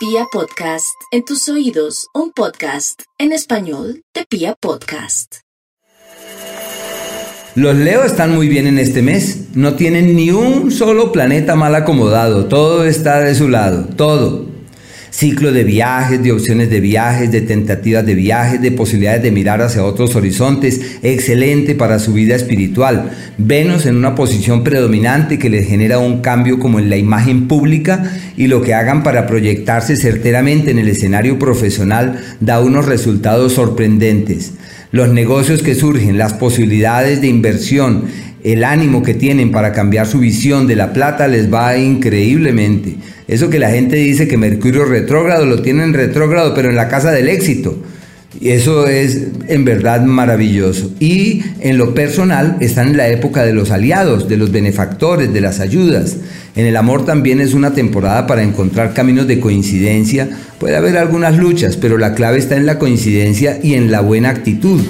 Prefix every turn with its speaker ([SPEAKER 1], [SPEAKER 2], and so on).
[SPEAKER 1] Pia Podcast, en tus oídos, un podcast en español de Pia Podcast.
[SPEAKER 2] Los Leo están muy bien en este mes, no tienen ni un solo planeta mal acomodado, todo está de su lado, todo. Ciclo de viajes, de opciones de viajes, de tentativas de viajes, de posibilidades de mirar hacia otros horizontes, excelente para su vida espiritual. Venus en una posición predominante que les genera un cambio como en la imagen pública y lo que hagan para proyectarse certeramente en el escenario profesional da unos resultados sorprendentes. Los negocios que surgen, las posibilidades de inversión, el ánimo que tienen para cambiar su visión de la plata les va increíblemente. Eso que la gente dice que Mercurio retrógrado lo tienen retrógrado, pero en la casa del éxito. Y eso es en verdad maravilloso. Y en lo personal están en la época de los aliados, de los benefactores, de las ayudas. En el amor también es una temporada para encontrar caminos de coincidencia. Puede haber algunas luchas, pero la clave está en la coincidencia y en la buena actitud.